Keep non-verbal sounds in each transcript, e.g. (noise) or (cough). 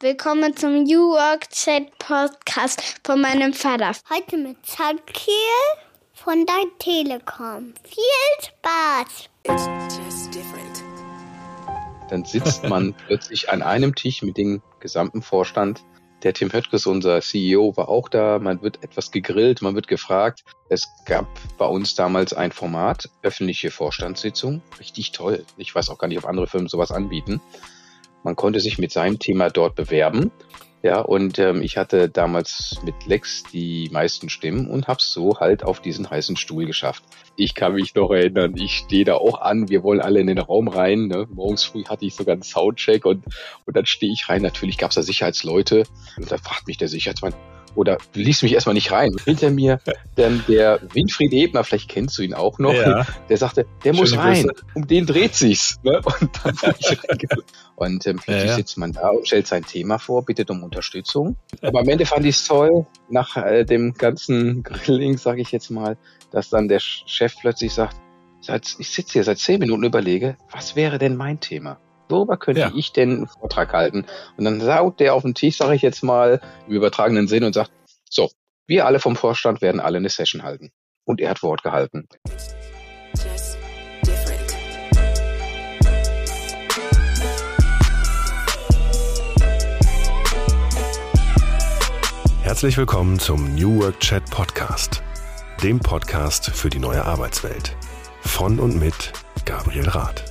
Willkommen zum New Work Chat Podcast von meinem Vater. Heute mit Zakiel von der Telekom. Viel Spaß! Dann sitzt man (laughs) plötzlich an einem Tisch mit dem gesamten Vorstand. Der Tim Höttges, unser CEO, war auch da. Man wird etwas gegrillt, man wird gefragt. Es gab bei uns damals ein Format, öffentliche Vorstandssitzung. Richtig toll. Ich weiß auch gar nicht, ob andere Firmen sowas anbieten. Man konnte sich mit seinem Thema dort bewerben. Ja, und ähm, ich hatte damals mit Lex die meisten Stimmen und hab's so halt auf diesen heißen Stuhl geschafft. Ich kann mich noch erinnern, ich stehe da auch an, wir wollen alle in den Raum rein. Ne? Morgens früh hatte ich sogar einen Soundcheck und, und dann stehe ich rein. Natürlich gab's da Sicherheitsleute und da fragt mich der Sicherheitsmann, oder ließ mich erstmal nicht rein. Hinter mir dann der Winfried Ebner, vielleicht kennst du ihn auch noch, ja. der sagte, der Schöne muss rein, Grüße. um den dreht sich's. Ne? Und dann bin ich. (laughs) Und ähm, plötzlich ja, ja. sitzt man da und stellt sein Thema vor, bittet um Unterstützung. Aber am Ende fand ich es toll, nach äh, dem ganzen Grilling, sage ich jetzt mal, dass dann der Chef plötzlich sagt, ich sitze hier seit zehn Minuten und überlege, was wäre denn mein Thema? Worüber könnte ja. ich denn einen Vortrag halten? Und dann saut der auf den Tisch, sage ich jetzt mal, im übertragenen Sinn und sagt, so, wir alle vom Vorstand werden alle eine Session halten. Und er hat Wort gehalten. Herzlich willkommen zum New Work Chat Podcast, dem Podcast für die neue Arbeitswelt. Von und mit Gabriel Rath.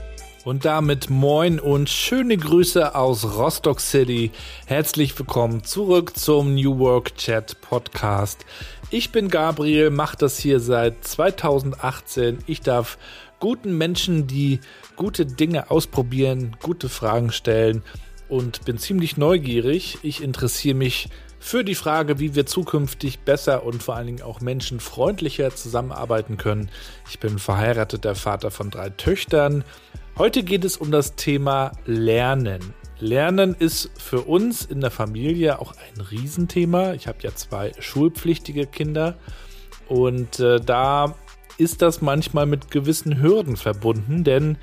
Und damit moin und schöne Grüße aus Rostock City. Herzlich willkommen zurück zum New Work Chat Podcast. Ich bin Gabriel, mache das hier seit 2018. Ich darf guten Menschen, die gute Dinge ausprobieren, gute Fragen stellen und bin ziemlich neugierig. Ich interessiere mich für die Frage, wie wir zukünftig besser und vor allen Dingen auch menschenfreundlicher zusammenarbeiten können. Ich bin verheirateter Vater von drei Töchtern Heute geht es um das Thema Lernen. Lernen ist für uns in der Familie auch ein Riesenthema. Ich habe ja zwei schulpflichtige Kinder und äh, da ist das manchmal mit gewissen Hürden verbunden, denn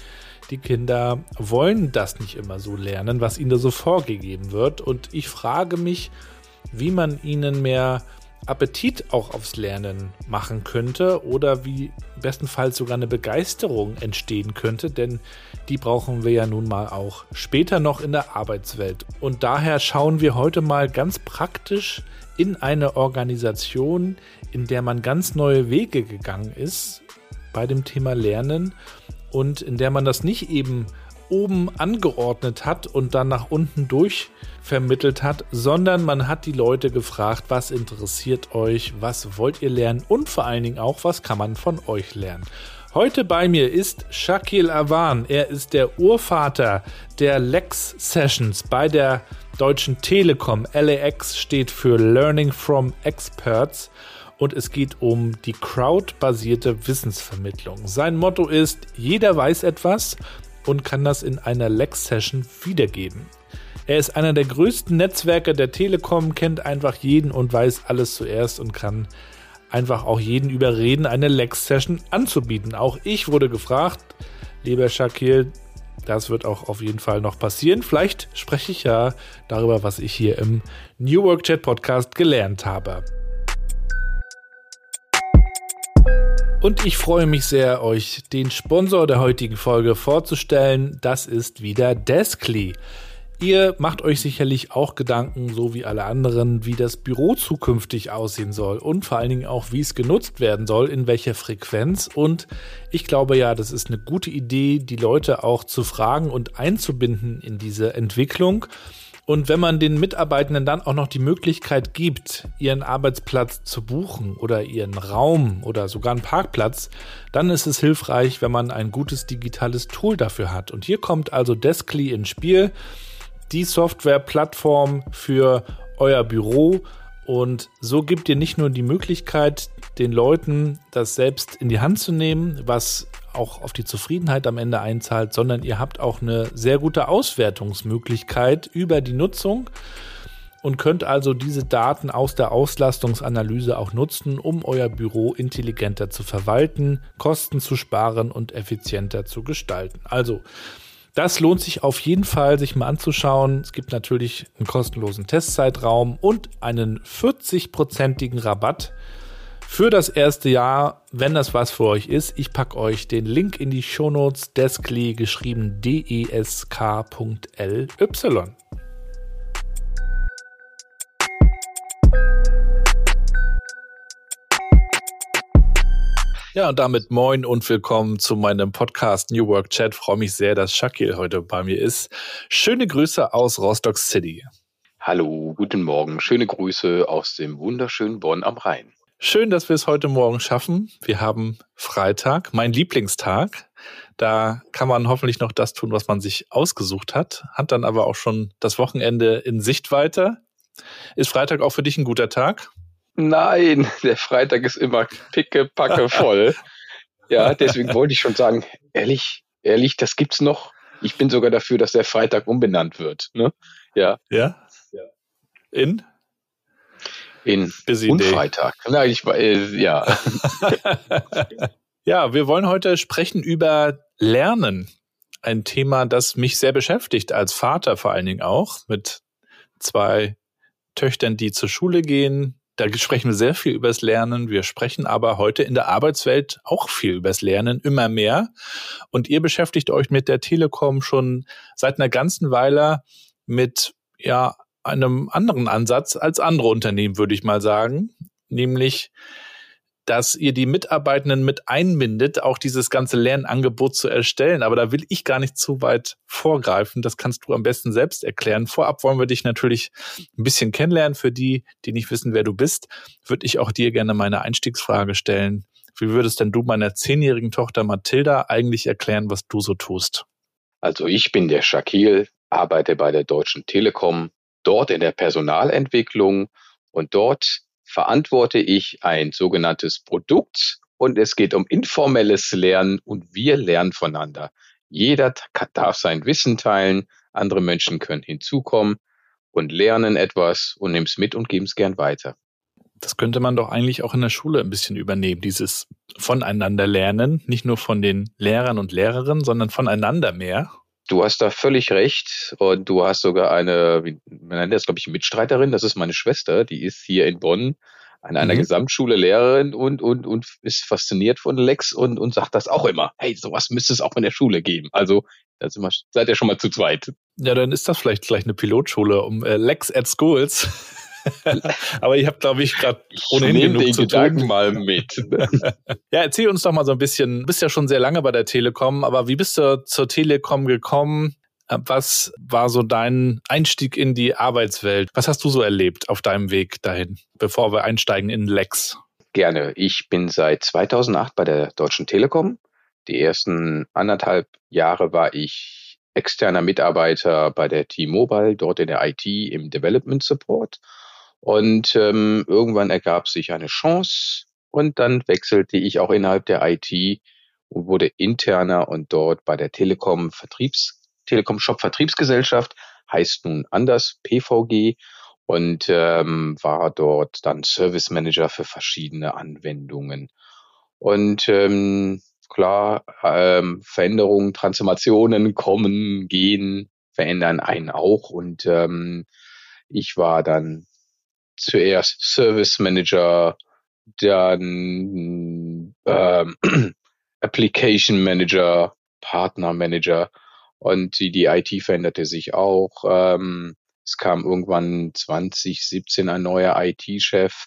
die Kinder wollen das nicht immer so lernen, was ihnen da so vorgegeben wird. Und ich frage mich, wie man ihnen mehr Appetit auch aufs Lernen machen könnte oder wie bestenfalls sogar eine Begeisterung entstehen könnte, denn die brauchen wir ja nun mal auch später noch in der Arbeitswelt. Und daher schauen wir heute mal ganz praktisch in eine Organisation, in der man ganz neue Wege gegangen ist bei dem Thema Lernen und in der man das nicht eben oben angeordnet hat und dann nach unten durch vermittelt hat, sondern man hat die Leute gefragt, was interessiert euch, was wollt ihr lernen und vor allen Dingen auch, was kann man von euch lernen. Heute bei mir ist Shakil Awan. Er ist der Urvater der Lex Sessions bei der Deutschen Telekom. LAX steht für Learning from Experts und es geht um die crowdbasierte Wissensvermittlung. Sein Motto ist, jeder weiß etwas und kann das in einer Lex-Session wiedergeben. Er ist einer der größten Netzwerke der Telekom, kennt einfach jeden und weiß alles zuerst und kann einfach auch jeden überreden, eine Lex-Session anzubieten. Auch ich wurde gefragt, lieber Shakil, das wird auch auf jeden Fall noch passieren. Vielleicht spreche ich ja darüber, was ich hier im New Work Chat Podcast gelernt habe. Und ich freue mich sehr, euch den Sponsor der heutigen Folge vorzustellen. Das ist wieder Deskly. Ihr macht euch sicherlich auch Gedanken, so wie alle anderen, wie das Büro zukünftig aussehen soll und vor allen Dingen auch, wie es genutzt werden soll, in welcher Frequenz. Und ich glaube ja, das ist eine gute Idee, die Leute auch zu fragen und einzubinden in diese Entwicklung. Und wenn man den Mitarbeitenden dann auch noch die Möglichkeit gibt, ihren Arbeitsplatz zu buchen oder ihren Raum oder sogar einen Parkplatz, dann ist es hilfreich, wenn man ein gutes digitales Tool dafür hat. Und hier kommt also Deskly ins Spiel die Softwareplattform für euer Büro. Und so gibt ihr nicht nur die Möglichkeit, den Leuten das selbst in die Hand zu nehmen, was auch auf die Zufriedenheit am Ende einzahlt, sondern ihr habt auch eine sehr gute Auswertungsmöglichkeit über die Nutzung und könnt also diese Daten aus der Auslastungsanalyse auch nutzen, um euer Büro intelligenter zu verwalten, Kosten zu sparen und effizienter zu gestalten. Also Das lohnt sich auf jeden Fall, sich mal anzuschauen. Es gibt natürlich einen kostenlosen Testzeitraum und einen 40-prozentigen Rabatt für das erste Jahr, wenn das was für euch ist. Ich packe euch den Link in die Shownotes, Deskly geschrieben desk.ly. Ja, und damit moin und willkommen zu meinem Podcast New Work Chat. Freue mich sehr, dass Shakil heute bei mir ist. Schöne Grüße aus Rostock City. Hallo, guten Morgen. Schöne Grüße aus dem wunderschönen Bonn am Rhein. Schön, dass wir es heute Morgen schaffen. Wir haben Freitag, mein Lieblingstag. Da kann man hoffentlich noch das tun, was man sich ausgesucht hat, hat dann aber auch schon das Wochenende in Sichtweite. Ist Freitag auch für dich ein guter Tag? Nein, der Freitag ist immer pickepacke voll. ja, deswegen wollte ich schon sagen, ehrlich, ehrlich, das gibt's noch. Ich bin sogar dafür, dass der Freitag umbenannt wird. Ne? Ja. Ja? In? In Busy Unfreitag. Nein, ich, äh, ja. (laughs) ja, wir wollen heute sprechen über Lernen. Ein Thema, das mich sehr beschäftigt, als Vater vor allen Dingen auch, mit zwei Töchtern, die zur Schule gehen, da sprechen wir sehr viel übers Lernen. Wir sprechen aber heute in der Arbeitswelt auch viel übers Lernen, immer mehr. Und ihr beschäftigt euch mit der Telekom schon seit einer ganzen Weile mit, ja, einem anderen Ansatz als andere Unternehmen, würde ich mal sagen. Nämlich dass ihr die Mitarbeitenden mit einbindet, auch dieses ganze Lernangebot zu erstellen. Aber da will ich gar nicht zu weit vorgreifen. Das kannst du am besten selbst erklären. Vorab wollen wir dich natürlich ein bisschen kennenlernen. Für die, die nicht wissen, wer du bist, würde ich auch dir gerne meine Einstiegsfrage stellen. Wie würdest denn du meiner zehnjährigen Tochter Mathilda eigentlich erklären, was du so tust? Also ich bin der Shakil, arbeite bei der Deutschen Telekom, dort in der Personalentwicklung und dort verantworte ich ein sogenanntes Produkt und es geht um informelles Lernen und wir lernen voneinander. Jeder darf sein Wissen teilen, andere Menschen können hinzukommen und lernen etwas und nehmen es mit und geben es gern weiter. Das könnte man doch eigentlich auch in der Schule ein bisschen übernehmen, dieses voneinander lernen, nicht nur von den Lehrern und Lehrerinnen, sondern voneinander mehr. Du hast da völlig recht. Und du hast sogar eine, wie, man nennt das, glaube ich, Mitstreiterin. Das ist meine Schwester. Die ist hier in Bonn an einer mhm. Gesamtschule Lehrerin und, und, und ist fasziniert von Lex und, und sagt das auch immer. Hey, sowas müsste es auch in der Schule geben. Also, da sind wir, seid ihr schon mal zu zweit. Ja, dann ist das vielleicht gleich eine Pilotschule um äh, Lex at Schools. (laughs) (laughs) Aber ich habe, glaube ich, gerade ohnehin ich genug den zu Gedanken tun. mal mit. (laughs) ja, erzähl uns doch mal so ein bisschen. Du bist ja schon sehr lange bei der Telekom, aber wie bist du zur Telekom gekommen? Was war so dein Einstieg in die Arbeitswelt? Was hast du so erlebt auf deinem Weg dahin, bevor wir einsteigen in Lex? Gerne. Ich bin seit 2008 bei der Deutschen Telekom. Die ersten anderthalb Jahre war ich externer Mitarbeiter bei der T-Mobile, dort in der IT im Development Support. Und ähm, irgendwann ergab sich eine Chance und dann wechselte ich auch innerhalb der IT und wurde interner und dort bei der Telekom Vertriebs Telekom Shop Vertriebsgesellschaft heißt nun anders PVG und ähm, war dort dann Service Manager für verschiedene Anwendungen. Und ähm, klar, ähm, Veränderungen, Transformationen kommen, gehen, verändern einen auch. Und ähm, ich war dann zuerst Service Manager, dann ähm, (clears throat) Application Manager, Partner Manager und die, die IT veränderte sich auch. Ähm, es kam irgendwann 2017 ein neuer IT-Chef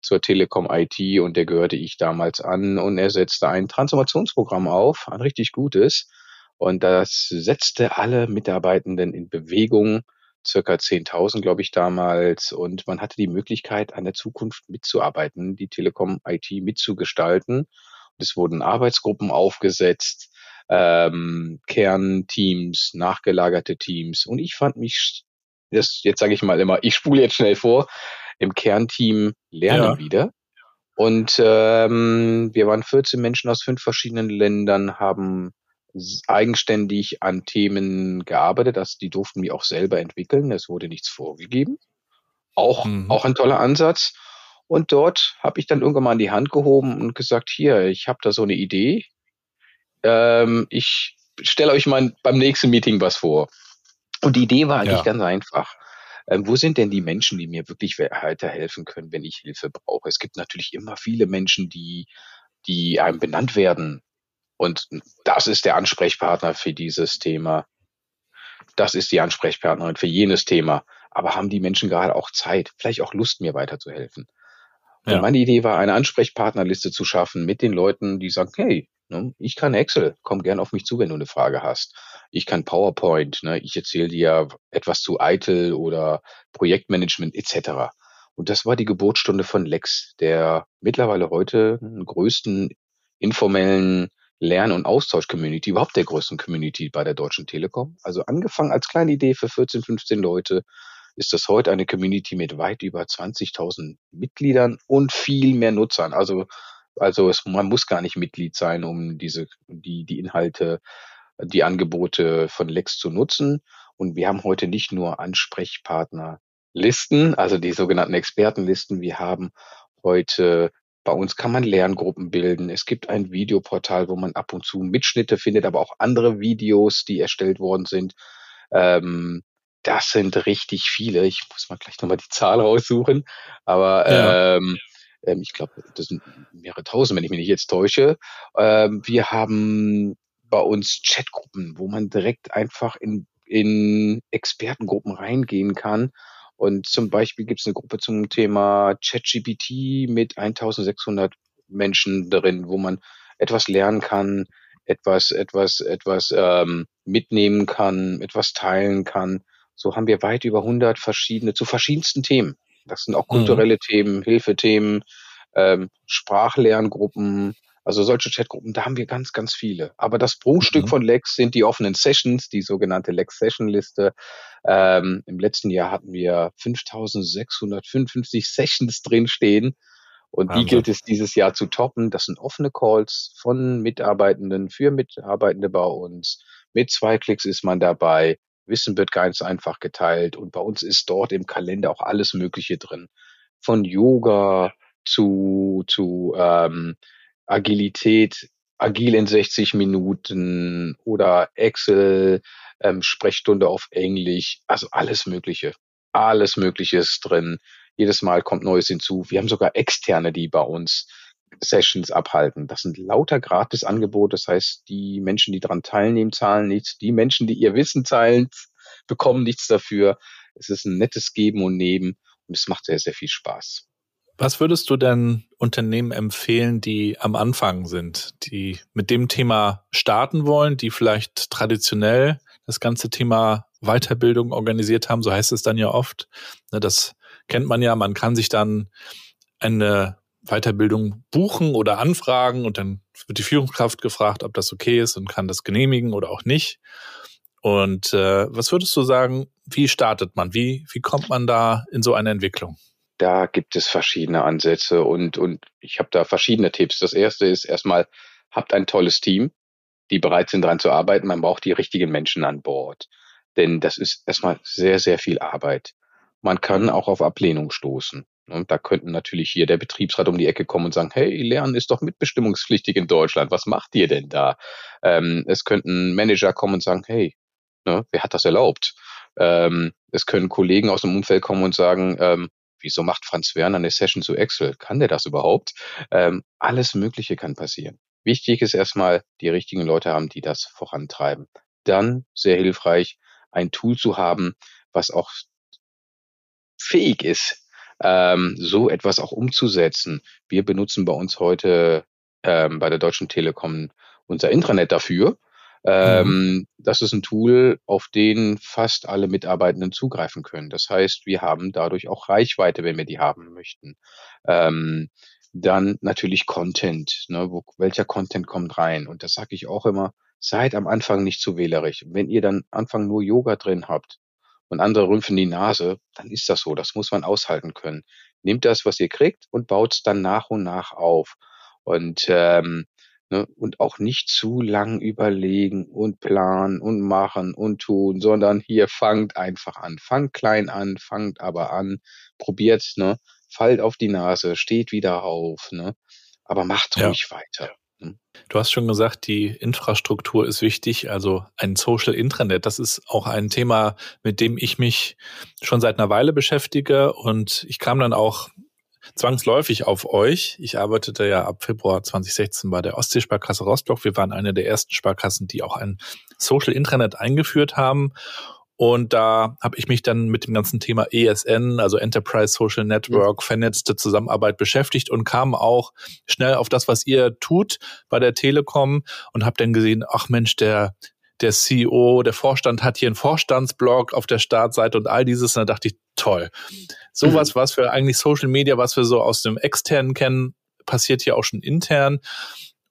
zur Telekom IT und der gehörte ich damals an und er setzte ein Transformationsprogramm auf, ein richtig gutes. Und das setzte alle Mitarbeitenden in Bewegung circa 10.000, glaube ich, damals. Und man hatte die Möglichkeit, an der Zukunft mitzuarbeiten, die Telekom IT mitzugestalten. Und es wurden Arbeitsgruppen aufgesetzt, ähm, Kernteams, nachgelagerte Teams. Und ich fand mich, das, jetzt sage ich mal immer, ich spule jetzt schnell vor, im Kernteam lernen ja. wieder. Und ähm, wir waren 14 Menschen aus fünf verschiedenen Ländern, haben eigenständig an Themen gearbeitet. Das, die durften wir auch selber entwickeln. Es wurde nichts vorgegeben. Auch, mhm. auch ein toller Ansatz. Und dort habe ich dann irgendwann mal in die Hand gehoben und gesagt, hier, ich habe da so eine Idee. Ähm, ich stelle euch mal beim nächsten Meeting was vor. Und die Idee war eigentlich Ja. ganz einfach. Ähm, wo sind denn die Menschen, die mir wirklich weiterhelfen können, wenn ich Hilfe brauche? Es gibt natürlich immer viele Menschen, die, die einem benannt werden. Und das ist der Ansprechpartner für dieses Thema. Das ist die Ansprechpartnerin für jenes Thema. Aber haben die Menschen gerade auch Zeit, vielleicht auch Lust, mir weiterzuhelfen? Und Ja. meine Idee war, eine Ansprechpartnerliste zu schaffen mit den Leuten, die sagen, hey, ne, ich kann Excel, komm gern auf mich zu, wenn du eine Frage hast. Ich kann PowerPoint, ne, ich erzähle dir etwas zu ITIL oder Projektmanagement etc. Und das war die Geburtsstunde von Lex, der mittlerweile heute den größten informellen Lern- und Austausch-Community, überhaupt der größten Community bei der Deutschen Telekom. Also angefangen als kleine Idee für 14, 15 Leute, ist das heute eine Community mit weit über 20.000 Mitgliedern und viel mehr Nutzern. Also, also es, man muss gar nicht Mitglied sein, um diese, die, die Inhalte, die Angebote von Lex zu nutzen. Und wir haben heute nicht nur Ansprechpartnerlisten, also die sogenannten Expertenlisten. Wir haben heute bei uns kann man Lerngruppen bilden. Es gibt ein Videoportal, wo man ab und zu Mitschnitte findet, aber auch andere Videos, die erstellt worden sind. Ähm, das sind richtig viele. Ich muss mal gleich nochmal die Zahl raussuchen. Aber Ja. ähm, ähm, ich glaube, das sind mehrere tausend, wenn ich mich nicht jetzt täusche. Ähm, wir haben bei uns Chatgruppen, wo man direkt einfach in, in Expertengruppen reingehen kann. Und zum Beispiel gibt es eine Gruppe zum Thema ChatGPT mit 1600 Menschen drin, wo man etwas lernen kann, etwas, etwas, etwas ähm, mitnehmen kann, etwas teilen kann. So haben wir weit über 100 verschiedene, zu verschiedensten Themen. Das sind auch Mhm. kulturelle Themen, Hilfethemen, ähm, Sprachlerngruppen, also solche Chatgruppen, da haben wir ganz, ganz viele. Aber das Prunkstück Mhm. von Lex sind die offenen Sessions, die sogenannte Lex Session Liste. Ähm, Im letzten Jahr hatten wir 5655 Sessions drinstehen. Und die Wahnsinn. gilt es dieses Jahr zu toppen. Das sind offene Calls von Mitarbeitenden für Mitarbeitende bei uns. Mit zwei Klicks ist man dabei. Wissen wird ganz einfach geteilt. Und bei uns ist dort im Kalender auch alles Mögliche drin. Von Yoga zu, zu ähm, Agilität, agil in 60 Minuten oder Excel, ähm, Sprechstunde auf Englisch. Also alles Mögliche. Alles Mögliche ist drin. Jedes Mal kommt Neues hinzu. Wir haben sogar Externe, die bei uns Sessions abhalten. Das sind lauter Gratisangebote. Das heißt, die Menschen, die daran teilnehmen, zahlen nichts. Die Menschen, die ihr Wissen teilen, bekommen nichts dafür. Es ist ein nettes Geben und Nehmen und es macht sehr, sehr viel Spaß. Was würdest du denn Unternehmen empfehlen, die am Anfang sind, die mit dem Thema starten wollen, die vielleicht traditionell das ganze Thema Weiterbildung organisiert haben? So heißt es dann ja oft. Ne, Das kennt man ja. Man kann sich dann eine Weiterbildung buchen oder anfragen und dann wird die Führungskraft gefragt, ob das okay ist und kann das genehmigen oder auch nicht. Und äh, was würdest du sagen, wie startet man? Wie, wie kommt man da in so eine Entwicklung? Da gibt es verschiedene Ansätze und, und ich habe da verschiedene Tipps. Das erste ist erstmal, habt ein tolles Team, die bereit sind, daran zu arbeiten. Man braucht die richtigen Menschen an Bord. Denn das ist erstmal sehr, sehr viel Arbeit. Man kann auch auf Ablehnung stoßen. Und da könnten natürlich hier der Betriebsrat um die Ecke kommen und sagen, hey, Lernen ist doch mitbestimmungspflichtig in Deutschland. Was macht ihr denn da? Ähm, es könnten Manager kommen und sagen, hey, ne, wer hat das erlaubt? Ähm, es können Kollegen aus dem Umfeld kommen und sagen, ähm, wieso macht Franz Werner eine Session zu Excel? Kann der das überhaupt? Ähm, alles Mögliche kann passieren. Wichtig ist erstmal, die richtigen Leute haben, die das vorantreiben. Dann, sehr hilfreich, ein Tool zu haben, was auch fähig ist, ähm, so etwas auch umzusetzen. Wir benutzen bei uns heute ähm, bei der Deutschen Telekom unser Intranet dafür. Ähm, Das ist ein Tool, auf den fast alle Mitarbeitenden zugreifen können. Das heißt, wir haben dadurch auch Reichweite, wenn wir die haben möchten. Ähm, dann natürlich Content. Ne? Wo, welcher Content kommt rein? Und das sage ich auch immer, seid am Anfang nicht zu wählerisch. Wenn ihr dann Anfang nur Yoga drin habt und andere rümpfen die Nase, dann ist das so. Das muss man aushalten können. Nehmt das, was ihr kriegt und baut es dann nach und nach auf. Und ähm, ne, und auch nicht zu lang überlegen und planen und machen und tun, sondern hier fangt einfach an. Fangt klein an, fangt aber an, probiert, ne, fallt auf die Nase, steht wieder auf, ne, aber macht Ja. ruhig weiter. Du hast schon gesagt, die Infrastruktur ist wichtig, also ein Social Intranet. Das ist auch ein Thema, mit dem ich mich schon seit einer Weile beschäftige und ich kam dann auch zwangsläufig auf euch. Ich arbeitete ja ab Februar 2016 bei der Ostseesparkasse Rostock. Wir waren eine der ersten Sparkassen, die auch ein Social Intranet eingeführt haben. Und da habe ich mich dann mit dem ganzen Thema ESN, also Enterprise Social Network, mhm. vernetzte Zusammenarbeit beschäftigt und kam auch schnell auf das, was ihr tut bei der Telekom und habe dann gesehen, ach Mensch, der der CEO, der Vorstand hat hier einen Vorstandsblog auf der Startseite und all dieses. Und da dachte ich, toll. Sowas, mhm. was wir eigentlich Social Media, was wir so aus dem externen kennen, passiert hier auch schon intern.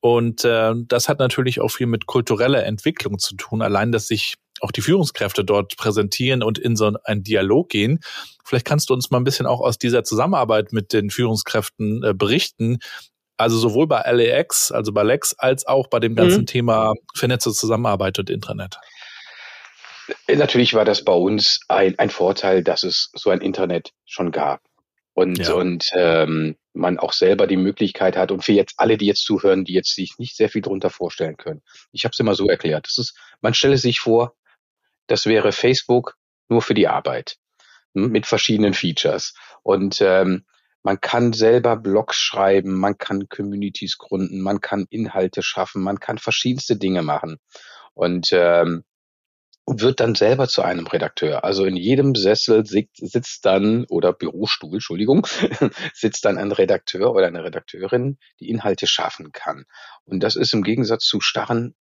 Und äh, das hat natürlich auch viel mit kultureller Entwicklung zu tun. Allein, dass sich auch die Führungskräfte dort präsentieren und in so einen Dialog gehen. Vielleicht kannst du uns mal ein bisschen auch aus dieser Zusammenarbeit mit den Führungskräften äh, berichten. Also sowohl bei LAX, also bei Lex, als auch bei dem ganzen mhm. Thema vernetzte Zusammenarbeit und Intranet. Äh, natürlich war das bei uns ein, ein Vorteil, dass es so ein Internet schon gab und, ja. und ähm, man auch selber die Möglichkeit hat und für jetzt alle, die jetzt zuhören, die jetzt sich nicht sehr viel drunter vorstellen können. Ich habe es immer so erklärt. Das ist, man stelle sich vor, das wäre Facebook nur für die Arbeit hm, mit verschiedenen Features. Und ähm, man kann selber Blogs schreiben, man kann Communities gründen, man kann Inhalte schaffen, man kann verschiedenste Dinge machen. Und ähm, wird dann selber zu einem Redakteur. Also in jedem Sessel sitzt dann, oder Bürostuhl, Entschuldigung, (laughs) sitzt dann ein Redakteur oder eine Redakteurin, die Inhalte schaffen kann. Und das ist im Gegensatz zu starren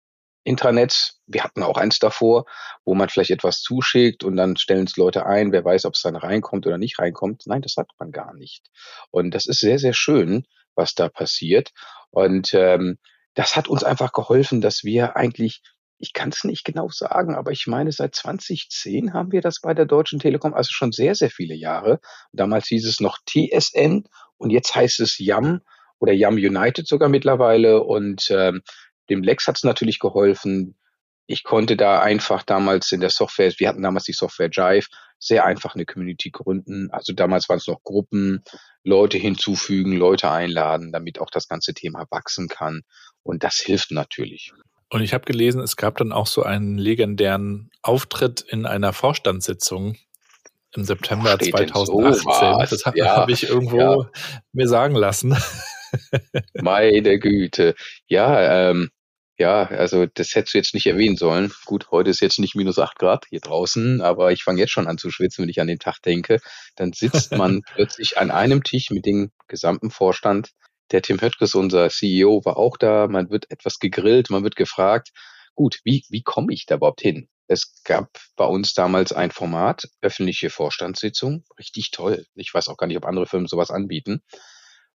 Intranets, wir hatten auch eins davor, wo man vielleicht etwas zuschickt und dann stellen es Leute ein, wer weiß, ob es dann reinkommt oder nicht reinkommt. Nein, das hat man gar nicht. Und das ist sehr, sehr schön, was da passiert. Und ähm, das hat uns einfach geholfen, dass wir eigentlich ich kann es nicht genau sagen, aber ich meine, seit 2010 haben wir das bei der Deutschen Telekom, also schon sehr, sehr viele Jahre. Damals hieß es noch TSN und jetzt heißt es YAM oder YAM United sogar mittlerweile. Und ähm, dem Lex hat es natürlich geholfen. Ich konnte da einfach damals in der Software, wir hatten damals die Software Jive, sehr einfach eine Community gründen. Also damals waren es noch Gruppen, Leute hinzufügen, Leute einladen, damit auch das ganze Thema wachsen kann. Und das hilft natürlich. Und ich habe gelesen, es gab dann auch so einen legendären Auftritt in einer Vorstandssitzung im September 2018. das ja, habe ich irgendwo ja. mir sagen lassen. (laughs) Meine Güte. Ja, ähm, ja, also das hättest du jetzt nicht erwähnen sollen. Gut, heute ist jetzt nicht minus acht Grad hier draußen, aber ich fange jetzt schon an zu schwitzen, wenn ich an den Tag denke. Dann sitzt (laughs) man plötzlich an einem Tisch mit dem gesamten Vorstand der Tim Höttges, unser CEO, war auch da. Man wird etwas gegrillt, man wird gefragt, gut, wie, wie komme ich da überhaupt hin? Es gab bei uns damals ein Format, öffentliche Vorstandssitzung, richtig toll. Ich weiß auch gar nicht, ob andere Firmen sowas anbieten.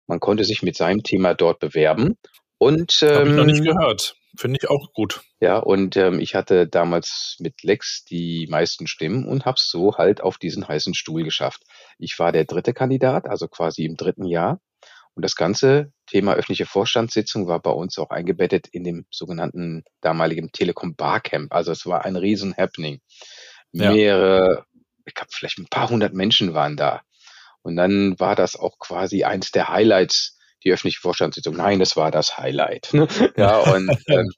Man konnte sich mit seinem Thema dort bewerben. Und ähm, habe ich noch nicht ähm, gehört. Finde ich auch gut. Ja, und ähm, ich hatte damals mit Lex die meisten Stimmen und habe es so halt auf diesen heißen Stuhl geschafft. Ich war der dritte Kandidat, also quasi im dritten Jahr. Und das ganze Thema öffentliche Vorstandssitzung war bei uns auch eingebettet in dem sogenannten damaligen Telekom Barcamp. Also es war ein riesen Happening. Ja. Mehrere, ich glaube vielleicht ein paar hundert Menschen waren da. Und dann war das auch quasi eins der Highlights die öffentliche Vorstandssitzung. Nein, das war das Highlight. (laughs) ja, und, ähm,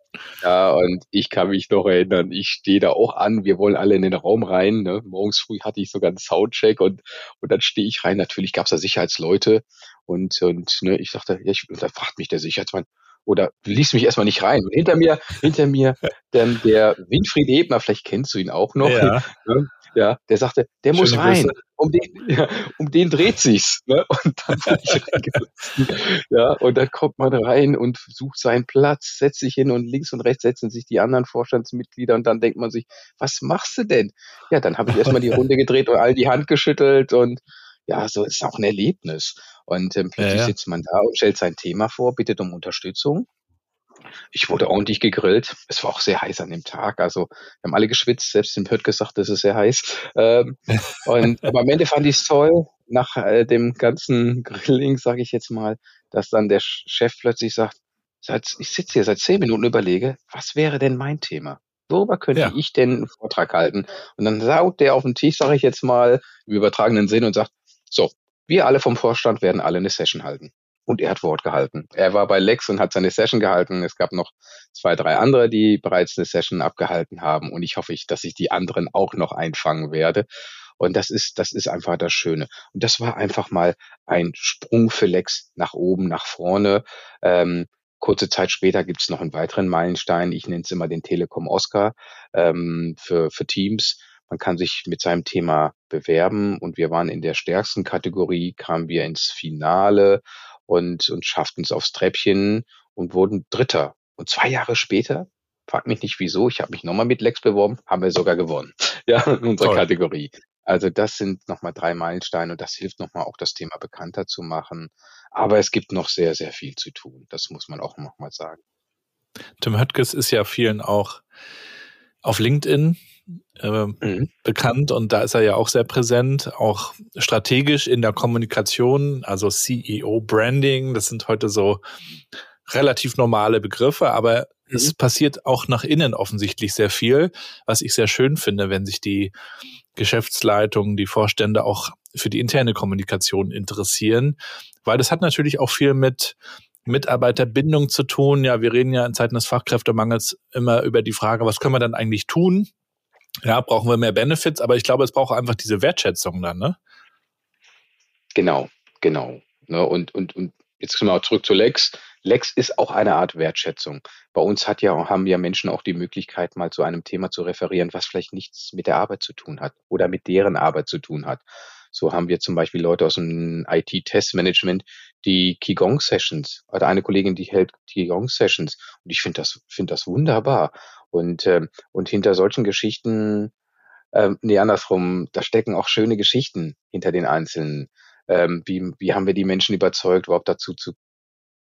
ja, und ich kann mich noch erinnern, ich stehe da auch an, wir wollen alle in den Raum rein. Ne? Morgens früh hatte ich sogar einen Soundcheck und, und dann stehe ich rein. Natürlich gab es da Sicherheitsleute und, und ne, ich dachte, ja, ich, da fragt mich der Sicherheitsmann, oder ließ mich erstmal nicht rein. Und hinter mir, hinter mir dann der Winfried Ebner, vielleicht kennst du ihn auch noch, ja. Ne? Ja, der sagte, der Schöne muss rein. Grüße. Um den, (laughs) ja, um den dreht sich's. Ne? (laughs) Und dann wurde ich reingelassen. Ja, und dann kommt man rein und sucht seinen Platz, setzt sich hin und links und rechts setzen sich die anderen Vorstandsmitglieder und dann denkt man sich, was machst du denn? Ja, dann habe ich erstmal die Runde gedreht und all die Hand geschüttelt und ja, so ist auch ein Erlebnis. Und ähm, plötzlich ja, ja. sitzt man da und stellt sein Thema vor, bittet um Unterstützung ich wurde ordentlich gegrillt. Es war auch sehr heiß an dem Tag. Also wir haben alle geschwitzt, selbst im Pött gesagt, es ist sehr heiß. Ähm, (laughs) und aber am Ende fand ich es toll, nach äh, dem ganzen Grilling, sage ich jetzt mal, dass dann der Chef plötzlich sagt, seit, ich sitze hier seit zehn Minuten überlege, was wäre denn mein Thema? Worüber könnte ja. ich denn einen Vortrag halten? Und dann saut der auf den Tisch, sage ich jetzt mal, im übertragenen Sinn und sagt, so, wir alle vom Vorstand werden alle eine Session halten. Und er hat Wort gehalten. Er war bei Lex und hat seine Session gehalten. Es gab noch zwei, drei andere, die bereits eine Session abgehalten haben und ich hoffe, dass ich die anderen auch noch einfangen werde. Und das ist, das ist einfach das Schöne. Und das war einfach mal ein Sprung für Lex nach oben, nach vorne. Ähm, kurze Zeit später gibt es noch einen weiteren Meilenstein. Ich nenne es immer den Telekom Oscar ähm, für, für Teams. Man kann sich mit seinem Thema bewerben und wir waren in der stärksten Kategorie, kamen wir ins Finale und, und schafften es aufs Treppchen und wurden Dritter. Und zwei Jahre später frag mich nicht wieso, ich habe mich nochmal mit Lex beworben, haben wir sogar gewonnen. (laughs) Ja, in unserer Toll. Kategorie. Also das sind nochmal drei Meilensteine und das hilft nochmal auch das Thema bekannter zu machen. Aber es gibt noch sehr, sehr viel zu tun. Das muss man auch nochmal sagen. Tim Höttges ist ja vielen auch auf LinkedIn äh, mhm. bekannt und da ist er ja auch sehr präsent, auch strategisch in der Kommunikation, also CEO Branding, das sind heute so relativ normale Begriffe, aber mhm. es passiert auch nach innen offensichtlich sehr viel, was ich sehr schön finde, wenn sich die Geschäftsleitungen, die Vorstände auch für die interne Kommunikation interessieren, weil das hat natürlich auch viel mit Mitarbeiterbindung zu tun. Ja, wir reden ja in Zeiten des Fachkräftemangels immer über die Frage, was können wir dann eigentlich tun? Ja, brauchen wir mehr Benefits, aber ich glaube, es braucht einfach diese Wertschätzung dann, ne? Genau, genau. Ne, und, und, und jetzt wir zurück zu Lex. Lex ist auch eine Art Wertschätzung. Bei uns hat ja, haben ja Menschen auch die Möglichkeit, mal zu einem Thema zu referieren, was vielleicht nichts mit der Arbeit zu tun hat oder mit deren Arbeit zu tun hat. So haben wir zum Beispiel Leute aus dem IT-Testmanagement, die Qigong-Sessions, oder eine Kollegin, die hält Qigong-Sessions. Und ich finde das, finde das wunderbar. Und, ähm, und hinter solchen Geschichten, ähm, nee, andersrum, da stecken auch schöne Geschichten hinter den Einzelnen. Ähm, wie, wie haben wir die Menschen überzeugt, überhaupt dazu zu